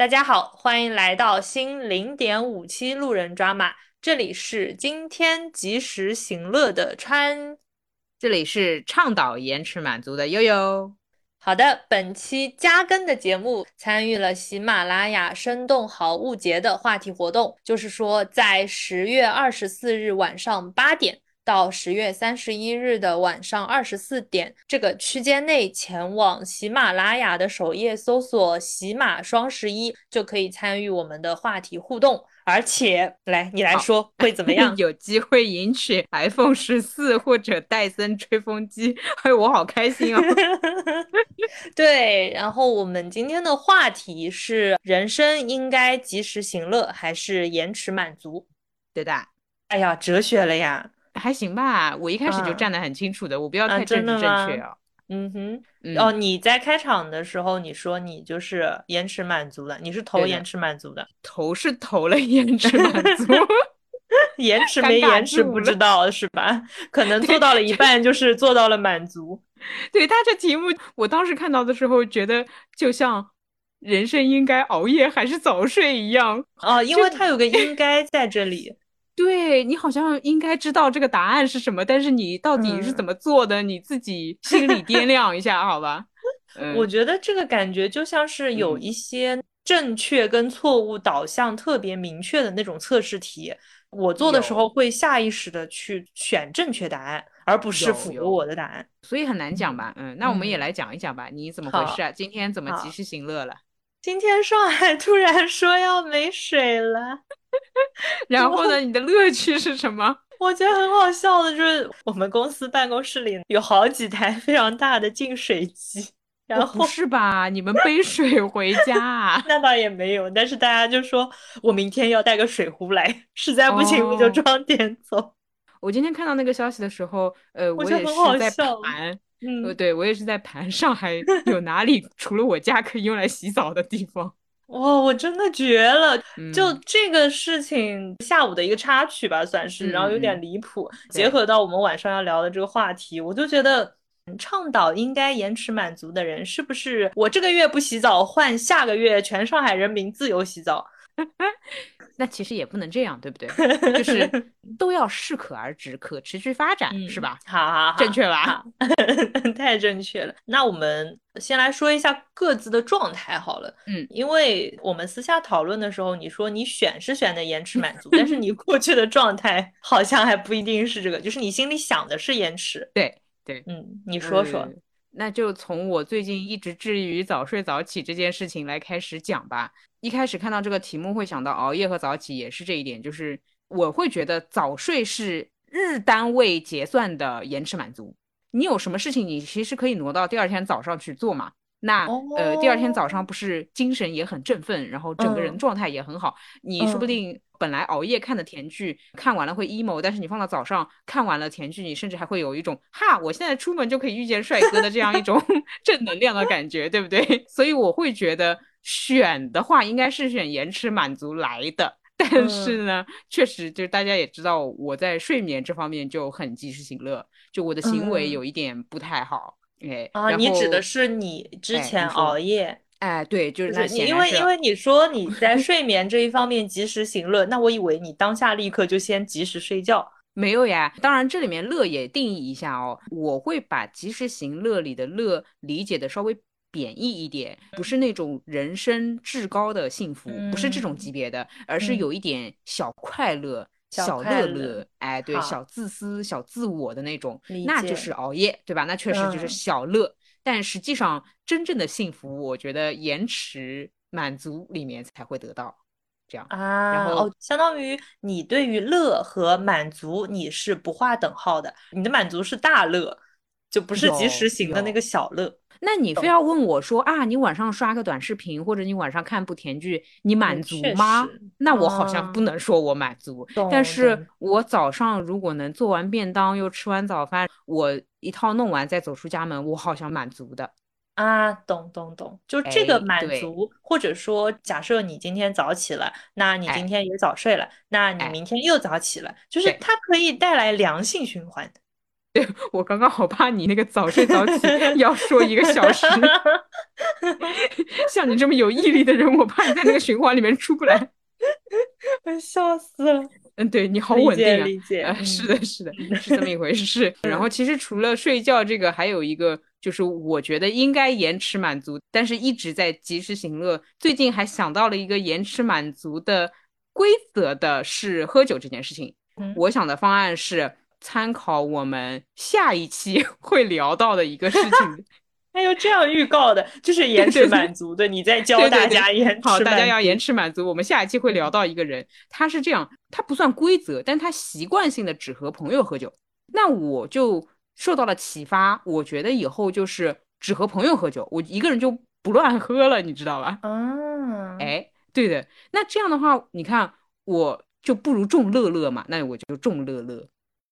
大家好，欢迎来到新零点五期路人抓马，这里是今天及时行乐的川，这里是倡导延迟满足的悠悠。好的，本期加更的节目参与了喜马拉雅生动好物节的话题活动，就是说在十月二十四日晚上八点。到十月三十一日的晚上二十四点这个区间内，前往喜马拉雅的首页搜索“喜马双十一”，就可以参与我们的话题互动。而且，来你来说会怎么样？有机会赢取 iPhone 十四或者戴森吹风机，哎，我好开心哦！对，然后我们今天的话题是：人生应该及时行乐还是延迟满足？对的。哎呀，哲学了呀！还行吧，我一开始就站得很清楚的，我不要太政治正确啊。嗯哼，哦，你在开场的时候你说你就是延迟满足的，你是投延迟满足的，投是投了延迟满足 延迟没延迟不知道是吧？可能做到了一半就是做到了满足。对他这题目，我当时看到的时候觉得就像人生应该熬夜还是早睡一样啊，因为他有个应该在这里。对你好像应该知道这个答案是什么，但是你到底是怎么做的，你自己心里掂量一下，好吧？我觉得这个感觉就像是有一些正确跟错误导向特别明确的那种测试题，我做的时候会下意识的去选正确答案，而不是符合我的答案，所以很难讲吧？嗯，那我们也来讲一讲吧，你怎么回事啊？今天怎么及时行乐了？今天上海突然说要没水了。然后呢？你的乐趣是什么？我觉得很好笑的，就是我们公司办公室里有好几台 非常大的净水机。然后不是吧？你们背水回家？啊？那倒也没有，但是大家就说我明天要带个水壶来，实在不行我就装点走。我今天看到那个消息的时候，呃，我也是在盘，呃，对我也是在盘上海 有哪里除了我家可以用来洗澡的地方。哇，我真的绝了！就这个事情，下午的一个插曲吧，算是，然后有点离谱。结合到我们晚上要聊的这个话题，我就觉得，倡导应该延迟满足的人，是不是我这个月不洗澡，换下个月全上海人民自由洗澡？那其实也不能这样，对不对？就是 都要适可而止，可持续发展，是吧？好好好，正确吧？太正确了。那我们先来说一下各自的状态好了。嗯，因为我们私下讨论的时候，你说你选是选的延迟满足，但是你过去的状态好像还不一定是这个，就是你心里想的是延迟。对对，嗯，你说说。那就从我最近一直致力于早睡早起这件事情来开始讲吧。一开始看到这个题目会想到熬夜和早起也是这一点，就是我会觉得早睡是日单位结算的延迟满足。你有什么事情，你其实可以挪到第二天早上去做嘛。那呃，第二天早上不是精神也很振奋，然后整个人状态也很好。你说不定本来熬夜看的甜剧看完了会 emo，但是你放到早上看完了甜剧，你甚至还会有一种哈，我现在出门就可以遇见帅哥的这样一种 正能量的感觉，对不对？所以我会觉得。选的话应该是选延迟满足来的，但是呢，确实就是大家也知道，我在睡眠这方面就很及时行乐，就我的行为有一点不太好。哎，啊，你指的是你之前熬夜？哎，对，就是那因为因为你说你 在睡眠这一方面及时行乐，那我以为你当下立刻就先及时睡觉。没有呀，当然这里面乐也定义一下哦，我会把及时行乐里的乐理解的稍微。贬义一点，不是那种人生至高的幸福，不是这种级别的，而是有一点小快乐、小乐乐，哎，对，小自私、小自我的那种，那就是熬夜，对吧？那确实就是小乐，但实际上真正的幸福，我觉得延迟满足里面才会得到，这样啊。然后相当于你对于乐和满足你是不划等号的，你的满足是大乐，就不是及时行的那个小乐。那你非要问我说啊，你晚上刷个短视频，或者你晚上看部甜剧，你满足吗？那我好像不能说我满足。但是我早上如果能做完便当，又吃完早饭，我一套弄完再走出家门，我好像满足的啊。懂懂懂，就这个满足，或者说假设你今天早起了，那你今天也早睡了，那你明天又早起了，就是它可以带来良性循环。对 我刚刚好怕你那个早睡早起要说一个小时，像你这么有毅力的人，我怕你在那个循环里面出不来。我笑死了。嗯，对你好稳定啊！理解，啊，是的，是的，是这么一回事。然后其实除了睡觉这个，还有一个就是我觉得应该延迟满足，但是一直在及时行乐。最近还想到了一个延迟满足的规则的是喝酒这件事情。我想的方案是参考我们下一期 会聊到的一个事情。还有这样预告的，就是延迟满足的，你在教大家延迟。好，大家要延迟满足。我们下一期会聊到一个人，他是这样，他不算规则，但他习惯性的只和朋友喝酒。那我就受到了启发，我觉得以后就是只和朋友喝酒，我一个人就不乱喝了，你知道吧？嗯，哎，对的。那这样的话，你看我就不如众乐乐嘛，那我就众乐乐。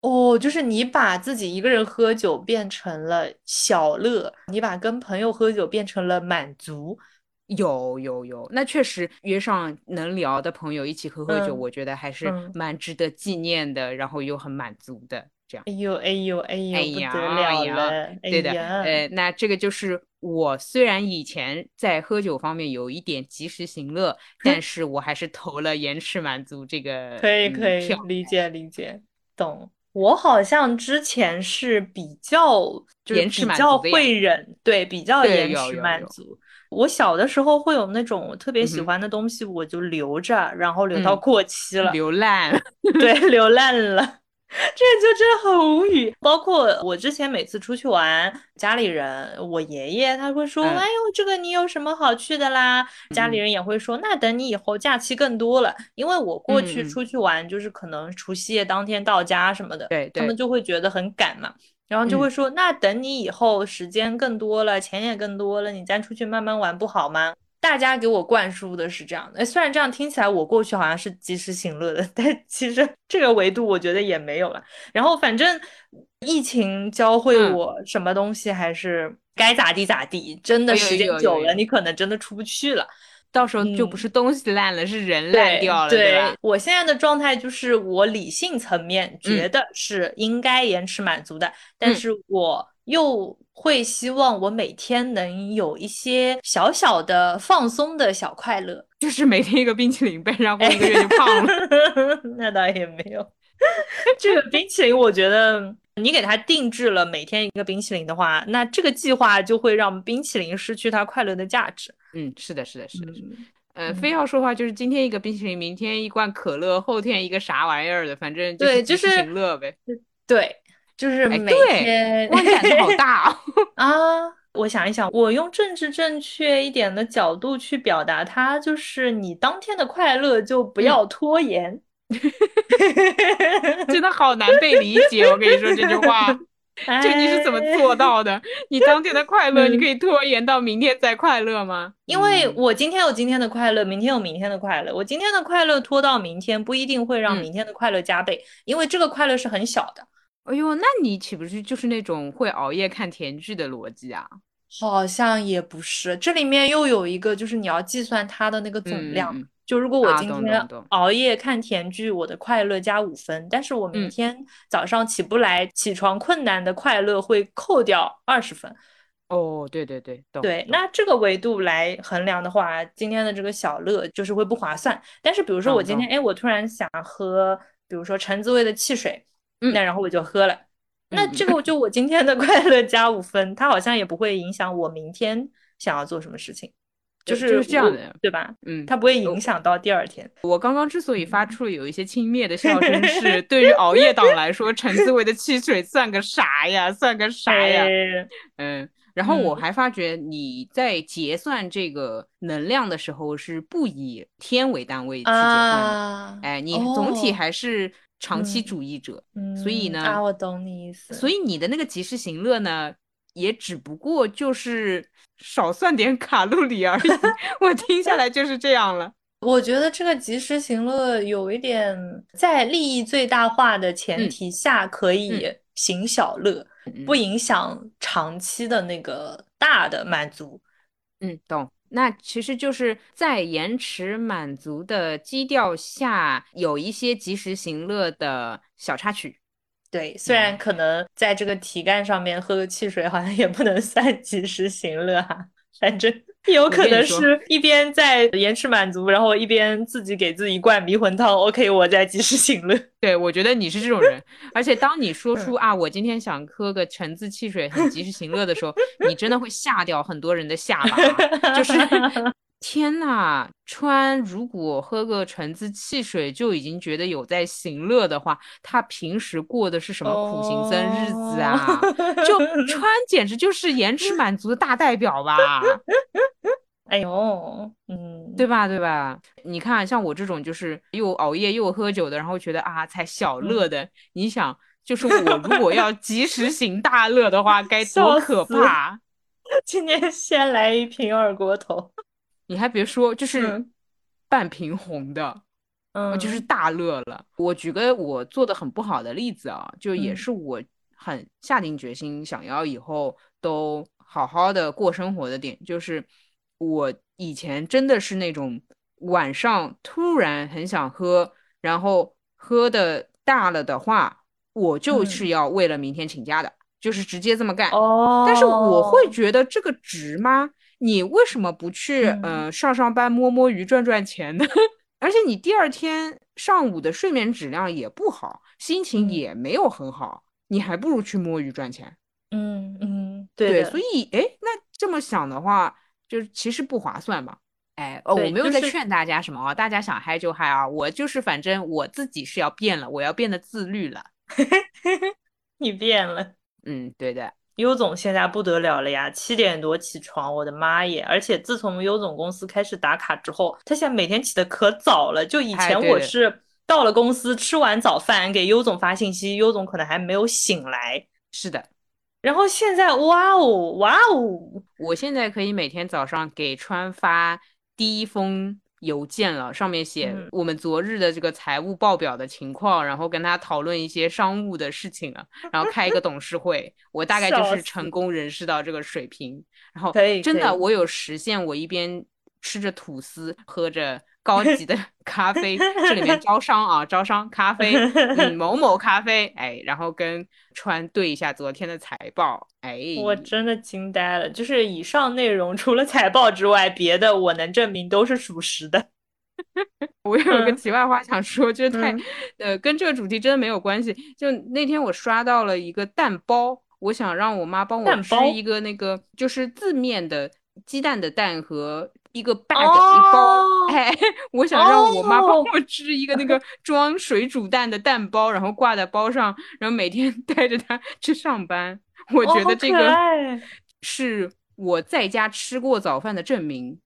哦，就是你把自己一个人喝酒变成了小乐，你把跟朋友喝酒变成了满足。有有有，那确实约上能聊的朋友一起喝喝酒，我觉得还是蛮值得纪念的，然后又很满足的。这样，哎呦哎呦哎呦，不得了了！对的，呃，那这个就是我虽然以前在喝酒方面有一点及时行乐，但 是我还是投了延迟满足这个。可以可以，理解理解，懂。我好像之前是比较就是比较会忍，对，比较延迟满足。我小的时候会有那种特别喜欢的东西，我就留着，然后留到过期了，留烂，对，留烂了。这就真的很无语。包括我之前每次出去玩，家里人，我爷爷他会说：“哎呦，这个你有什么好去的啦？”家里人也会说：“那等你以后假期更多了。”因为我过去出去玩，就是可能除夕夜当天到家什么的，对，他们就会觉得很赶嘛，然后就会说：“那等你以后时间更多了，钱也更多了，你再出去慢慢玩不好吗？”大家给我灌输的是这样的，虽然这样听起来我过去好像是及时行乐的，但其实这个维度我觉得也没有了。然后反正疫情教会我什么东西还是该咋地咋地，真的时间久了你可能真的出不去了。到时候就不是东西烂了，是人烂掉了，对吧？我现在的状态就是我理性层面觉得是应该延迟满足的，但是我又。会希望我每天能有一些小小的放松的小快乐，就是每天一个冰淇淋呗，然后一个月就胖了。那倒也没有，这个冰淇淋，我觉得你给他定制了每天一个冰淇淋的话，那这个计划就会让冰淇淋失去它快乐的价值。嗯，是的，是的，是的。呃，非要说话就是今天一个冰淇淋，明天一罐可乐，后天一个啥玩意儿的，反正对，就是行乐呗。对。就是每天观感好大 啊！我想一想，我用政治正确一点的角度去表达它，就是你当天的快乐就不要拖延。真的好难被理解，我跟你说这句话，这你是怎么做到的？你当天的快乐，你可以拖延到明天再快乐吗？因为我今天有今天的快乐，明天有明天的快乐。我今天的快乐拖到明天，不一定会让明天的快乐加倍，因为这个快乐是很小的。哎呦，那你岂不是就是那种会熬夜看甜剧的逻辑啊？好像也不是，这里面又有一个，就是你要计算它的那个总量。就如果我今天熬夜看甜剧，我的快乐加五分，但是我明天早上起不来、起床困难的快乐会扣掉二十分。哦，对对对，对，那这个维度来衡量的话，今天的这个小乐就是会不划算。但是比如说我今天，哎，我突然想喝，比如说橙子味的汽水。那然后我就喝了，那这个就我今天的快乐加五分，它好像也不会影响我明天想要做什么事情，就是就是这样的，对吧？嗯，它不会影响到第二天。我刚刚之所以发出了有一些轻蔑的笑声，是 对于熬夜党来说，橙子味的汽水算个啥呀？算个啥呀？嗯，然后我还发觉你在结算这个能量的时候是不以天为单位去结算的，哎，你总体还是。长期主义者，嗯所以呢，啊，我懂你意思。所以你的那个及时行乐呢，也只不过就是少算点卡路里而已。我听下来就是这样了。我觉得这个及时行乐有一点在利益最大化的前提下可以行小乐，不影响长期的那个大的满足。嗯，懂。那其实就是在延迟满足的基调下，有一些及时行乐的小插曲。对，虽然可能在这个题干上面喝个汽水好像也不能算及时行乐哈，反正有可能是一边在延迟满足，然后一边自己给自己灌迷魂汤。OK，我在及时行乐。对，我觉得你是这种人，而且当你说出啊，我今天想喝个橙子汽水，很及时行乐的时候，你真的会吓掉很多人的下巴，就是。天呐，川如果喝个橙子汽水就已经觉得有在行乐的话，他平时过的是什么苦行僧日子啊？就 川简直就是延迟满足的大代表吧？哎呦，嗯，对吧？对吧？你看，像我这种就是又熬夜又喝酒的，然后觉得啊才小乐的，你想，就是我如果要及时行大乐的话，该多可怕！今天先来一瓶二锅头。你还别说，就是半瓶红的，嗯，就是大乐了。我举个我做的很不好的例子啊，就也是我很下定决心想要以后都好好的过生活的点，就是我以前真的是那种晚上突然很想喝，然后喝的大了的话，我就是要为了明天请假的，就是直接这么干。哦，但是我会觉得这个值吗？你为什么不去嗯上上班摸摸鱼赚赚钱呢？而且你第二天上午的睡眠质量也不好，心情也没有很好，你还不如去摸鱼赚钱。嗯嗯，对。所以哎，那这么想的话，就是其实不划算嘛。哎哦，我没有在劝大家什么啊，大家想嗨就嗨啊，我就是反正我自己是要变了，我要变得自律了。你变了。嗯，对的。优总现在不得了了呀，七点多起床，我的妈耶！而且自从优总公司开始打卡之后，他现在每天起的可早了。就以前我是到了公司吃完早饭给优总发信息，优总可能还没有醒来。是的，然后现在哇哦哇哦，我现在可以每天早上给川发第一封。邮件了，上面写我们昨日的这个财务报表的情况，然后跟他讨论一些商务的事情了，然后开一个董事会，我大概就是成功人士到这个水平，然后真的我有实现，我一边吃着吐司，喝着高级的咖啡，这里面 招商啊，招商咖啡，嗯，某某咖啡，哎，然后跟川对一下昨天的财报，哎，我真的惊呆了，就是以上内容除了财报之外，别的我能证明都是属实的。我有个题外话想说，就是太，呃，跟这个主题真的没有关系。就那天我刷到了一个蛋包，我想让我妈帮我吃一个那个，就是字面的鸡蛋的蛋和。一个 bag 一包，哎，我想让我妈帮我织一个那个装水煮蛋的蛋包，然后挂在包上，然后每天 带着它去上班。我觉得这个是我在家吃过早饭的证明。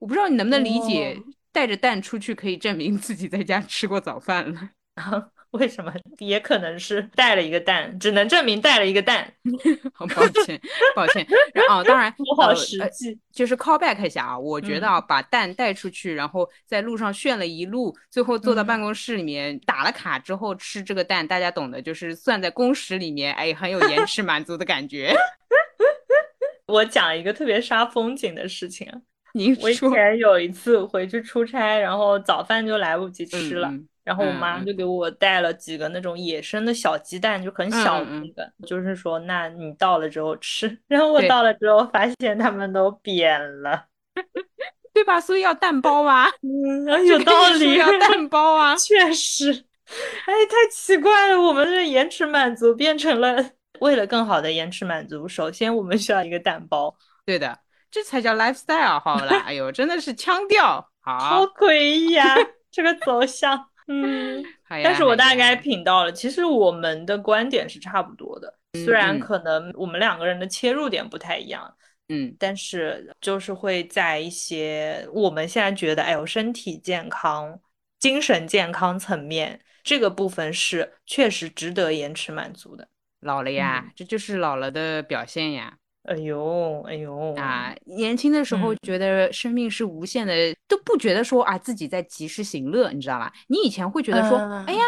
我不知道你能不能理解，带着蛋出去可以证明自己在家吃过早饭了。为什么？也可能是带了一个蛋，只能证明带了一个蛋。好抱歉，抱歉。哦，当然，我好实际。就是 call back 一下啊，我觉得啊，把蛋带出去，然后在路上炫了一路，最后坐到办公室里面打了卡之后吃这个蛋，大家懂的，就是算在工时里面，哎，很有延迟满足的感觉。我讲一个特别杀风景的事情。您说。我以前有一次回去出差，然后早饭就来不及吃了。然后我妈就给我带了几个那种野生的小鸡蛋，就很小的那个，就是说，那你到了之后吃。然后我到了之后发现它们都扁了，对吧？所以要蛋包啊，嗯，有道理，要蛋包啊，确实。哎，太奇怪了，我们的延迟满足变成了为了更好的延迟满足，首先我们需要一个蛋包。对的，这才叫 lifestyle 好了。哎呦，真的是腔调好，好诡异啊，这个走向。嗯，但是我大概品到了，其实我们的观点是差不多的，虽然可能我们两个人的切入点不太一样，嗯，但是就是会在一些我们现在觉得，哎呦，身体健康、精神健康层面这个部分是确实值得延迟满足的。老了呀，这就是老了的表现呀。哎呦，哎呦啊！年轻的时候觉得生命是无限的，都不觉得说啊自己在及时行乐，你知道吧？你以前会觉得说，哎呀，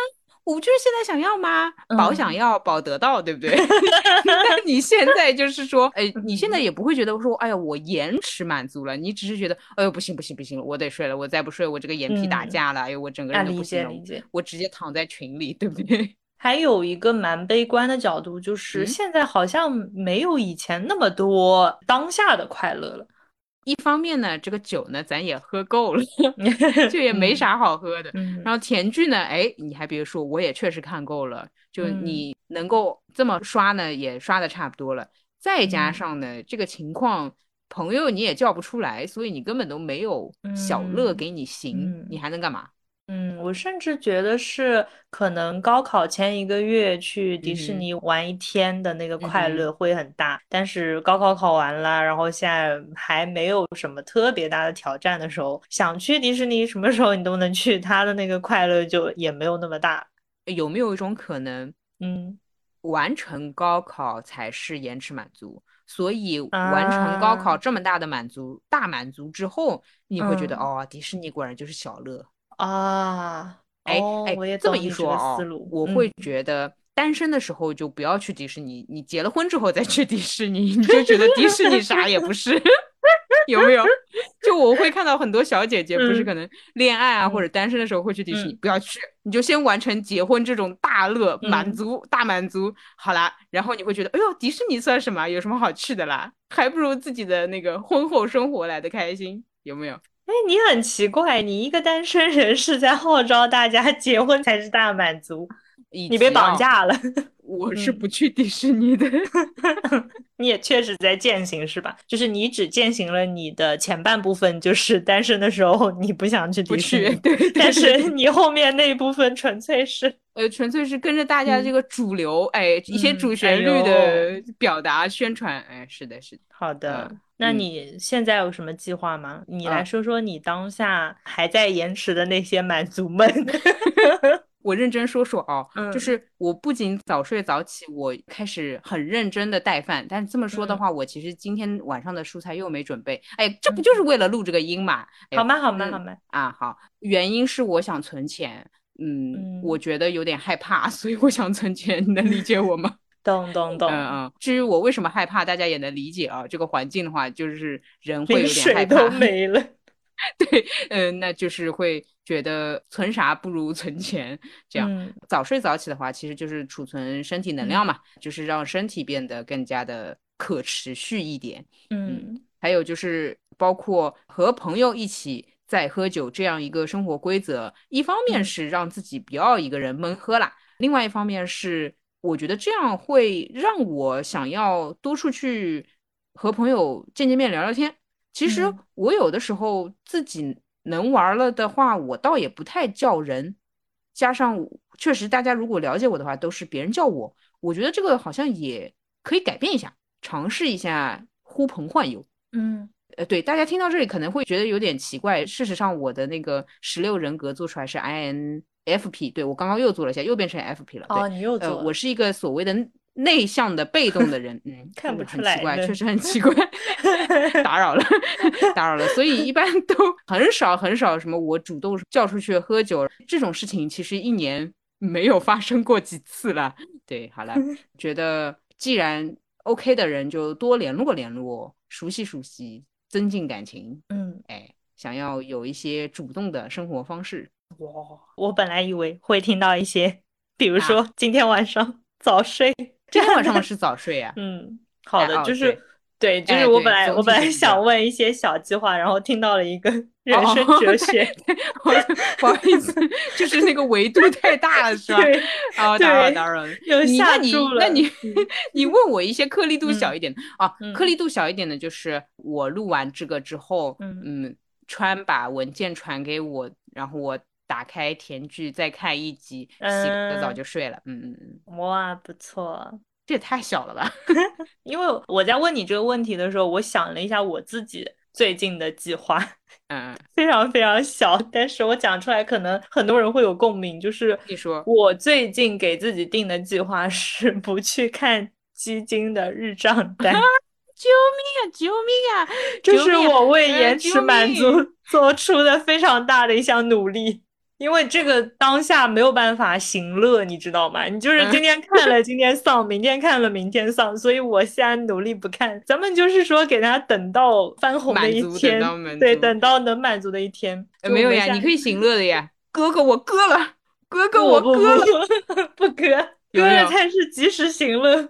我不就是现在想要吗？保想要，保得到，对不对？那你现在就是说，哎，你现在也不会觉得说，哎呀，我延迟满足了，你只是觉得，哎呦，不行不行不行，我得睡了，我再不睡，我这个眼皮打架了，哎呦，我整个人都不行了，我直接躺在群里，对不对？还有一个蛮悲观的角度，就是嗯现在好像没有以前那么多当下的快乐了。一方面呢，这个酒呢咱也喝够了，就也没啥好喝的。嗯，然后甜剧呢，哎，你还别说，我也确实看够了，就嗯你能够这么刷呢，也刷的差不多了。再加嗯上呢，这个情况，朋友你也叫不出来，所以你根本都没有小乐嗯给你行，嗯你还能干嘛？嗯，我甚至觉得是可能高考前一个月去迪士尼玩一天的那个快乐会很大，但是高考考完了，然后现在还没有什么特别大的挑战的时候，想去迪士尼什么时候你都能去，他的那个快乐就也没有那么大。有没有一种可能，嗯完成高考才是延迟满足？所以完成高考啊这么大的满足，大满足之后，你会觉得、嗯哦，迪士尼果然就是小乐。啊，哎哦，哎我也，这么懂你这个一说哦思路，我嗯会觉得单身的时候就不要去迪士尼，你结了婚之后再去迪士尼，你就觉得迪士尼啥也不是，有没有？就我会看到很多小姐姐，不是嗯可能恋爱啊或嗯者单身的时候会去迪士尼，嗯不要去，你就先完成结婚这种大乐满嗯足大满足，好啦，然后你会觉得，哎呦，迪士尼算什么？有什么好去的啦？还不如自己的那个婚后生活来的开心，有没有？哎，你很奇怪，你一个单身人士在号召大家 结婚才是大满足，以你被绑架了。我是嗯不去迪士尼的。你也确实在践行是吧？就是你只践行了你的前半部分，就是单身的时候你不想去不，迪士尼，对对但对是你后面那一部分纯粹是，呃，纯粹是跟着大家这个主流，哎，一些主旋律的表达宣传，哎，是的，是的。好的。嗯那嗯你现在有什么计划吗？你来啊说说你当下还在延迟的那些满足们。我认真说说哦，就嗯是我不仅早睡早起，我开始很认真的带饭。但这么说的嗯话，我其实今天晚上的蔬菜又没准备，哎，这不就是为了录这个音嘛？好吗？好吗？嗯好吗？啊，好，原因是我想存钱，嗯，嗯我觉得有点害怕，所以我想存钱，你能理解我吗？懂 懂懂。嗯嗯，至于我为什么害怕，大家也能理解啊。这个环境的话，就是人会有点害水都怕。没了。对，嗯，那就是会觉得存啥不如存钱。这样，嗯早睡早起的话，其实就是储存身体能量嘛，就是让身体变得更加的可持续一点。嗯还有就是包括和朋友一起在喝酒这样一个生活规则，一方面嗯是让自己不要一个人闷喝啦，另外一方面是我觉得这样会让我想要多出去和朋友见见面聊聊天。其实嗯我有的时候自己能玩了的话，我倒也不太叫人，加上确实大家如果了解我的话，都是别人叫我，我觉得这个好像也可以改变一下，尝试一下呼朋唤友。嗯呃，对，大家听到这里可能会觉得有点奇怪。事实上，我的那个十六人格做出来是 INFP，对，我刚刚又做了一下，又变成 FP 了。对，哦，你又做呃，我是一个所谓的内向的被动的人，嗯，看不嗯很奇怪，出来确实很 奇怪，打扰了，打扰了。所以一般都很少很少什么我主动叫出去喝酒这种事情，其实一年没有发生过几次了。对，好了，觉得既然 OK 的人就多联络联络，熟悉熟悉，增进感情。嗯，哎，想要有一些主动的生活方式，哇，我本来以为会听到一些，比如啊说今天晚上早睡，今天晚上 是早睡啊。嗯，好的，哦就是对，就哎是我本来我本来想问一些小计划，然后听到了一个人生哦哲学，我不好意思，就是那个维度太大了，是吧？对，啊，打扰对打扰了。又你那你那你嗯 你问我一些颗粒度小嗯一点的啊，嗯颗粒度小一点的，就是我录完这个之后，嗯嗯，川把文件传给我，然后我打开甜剧再看一集，洗个澡嗯就睡了。嗯嗯嗯，哇，不错。这也太小了吧？因为我在问你这个问题的时候，我想了一下我自己最近的计划，嗯，嗯非常非常小，但是我讲出来可能很多人会有共鸣。就是你说我最近给自己定的计划是不去看基金的日账单，救命啊！救命啊！这是我为呃延迟满足 做出的非常大的一项努力。因为这个当下没有办法行乐，你知道吗？你就是嗯今天看了今天丧，明天看了明天丧，所以我现在努力不看。咱们就是说给大家等到翻红的一天，对，等到能满足的一天。呃没有呀，你可以行乐的呀。哥哥，我割了，哥哥，我割了，不割，割了才是及时行乐。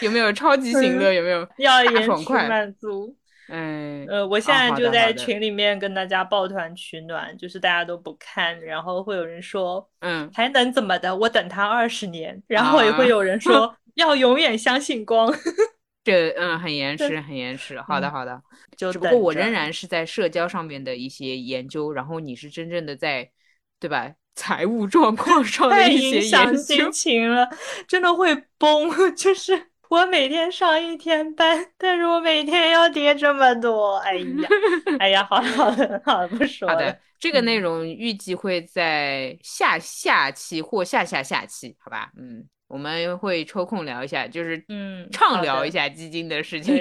有没有超级行乐？有没有要延迟满足？嗯，呃，我现在就在群里面跟大家抱团取暖，就是大家都不看，然后会有人说，嗯，还能怎么的？我等他二十年，然后也会有人说要永远相信光。这，嗯，很延迟，很延迟。好的，好的。只不过我仍然是在社交上面的一些研究，然后你是真正的在，对吧？财务状况上的一些研究。心情了，真的会崩，就是。我每天上一天班，但是我每天要叠这么多，哎呀，哎呀，好了好了，好了不说了。好的，这个内容预计会在下下期或下下下期，好吧？嗯，我们会抽空聊一下，就是嗯，畅聊一下基金的事情。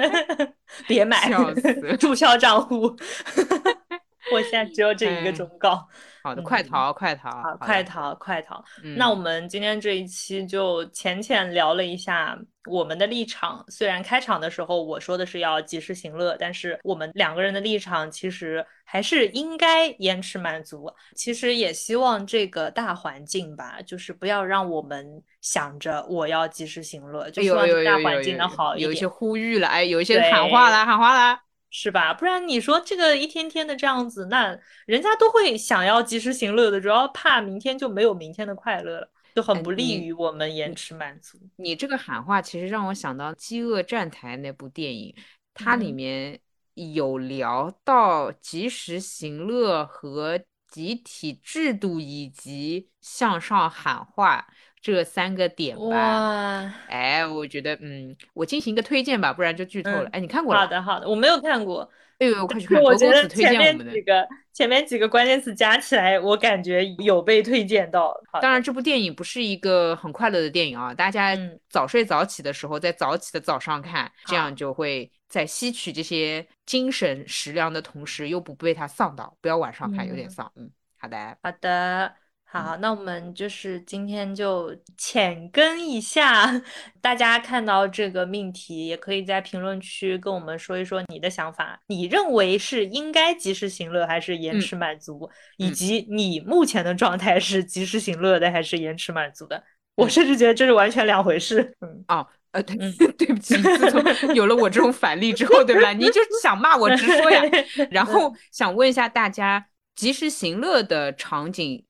别买，笑死，注销账户。我现在只有这一个忠告。好的，快逃，快逃，好，快逃，快逃。那我们今天这一期就浅浅聊了一下我们的立场。虽然开场的时候我说的是要及时行乐，但是我们两个人的立场其实还是应该延迟满足。其实也希望这个大环境吧，就是不要让我们想着我要及时行乐，就希望大环境能好一点。有一些呼吁了，哎，有一些喊话了，喊话了。是吧？不然你说这个一天天的这样子，那人家都会想要及时行乐的，主要怕明天就没有明天的快乐了，就很不利于我们延迟满足。你这个喊话其实让我想到《饥饿站台》那部电影，它里面有聊到及时行乐和集体制度以及向上喊话。这三个点吧，哎，我觉得，嗯，我进行一个推荐吧，不然就剧透了。哎，你看过了？好的，好的，我没有看过。哎呦，快去看！我觉得前面几个前面几个关键词加起来，我感觉有被推荐到。当然，这部电影不是一个很快乐的电影啊，大家早睡早起的时候，在早起的早上看，这样就会在吸取这些精神食粮的同时，又不被它丧到。不要晚上看，有点丧。嗯，好的，好的。好，那我们就是今天就浅跟一下，大家看到这个命题，也可以在评论区跟我们说一说你的想法。你认为是应该及时行乐还是延迟满足？以及你目前的状态是及时行乐的还是延迟满足的？我甚至觉得这是完全两回事。嗯，哦，呃，对，对不起，自从有了我这种反例之后，对吧？你就想骂我直说呀。然后想问一下大家，及时行乐的场景。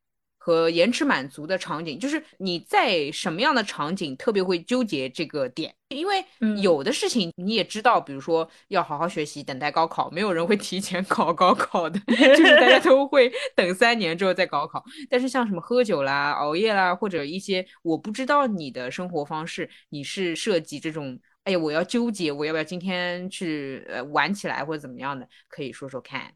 和延迟满足的场景，就是你在什么样的场景特别会纠结这个点？因为有的事情你也知道，比如说要好好学习，等待高考，没有人会提前考高考的，就是大家都会等三年之后再高考。但是像什么喝酒啦、熬夜啦，或者一些我不知道你的生活方式，你是涉及这种，哎呀，我要纠结，我要不要今天去呃玩起来或者怎么样的？可以说说看。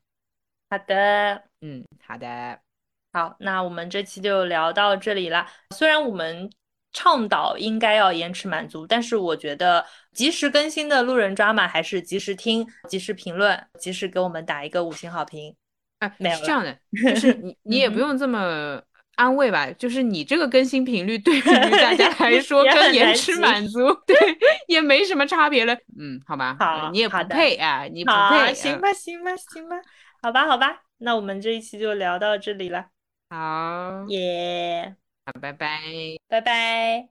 好的，嗯，好的。好，那我们这期就聊到这里了。虽然我们倡导应该要延迟满足，但是我觉得及时更新的路人抓马还是及时听、及时评论、及时给我们打一个五星好评。哎，是这样的，就是你 你也不用这么安慰吧，就是你这个更新频率对于 大家来说跟延迟满足 对也没什么差别了。嗯，好吧，好，你也不配啊，你不配。行吧，行吧，行吧，好吧，好吧，那我们这一期就聊到这里了。好。耶，好，拜拜，拜拜。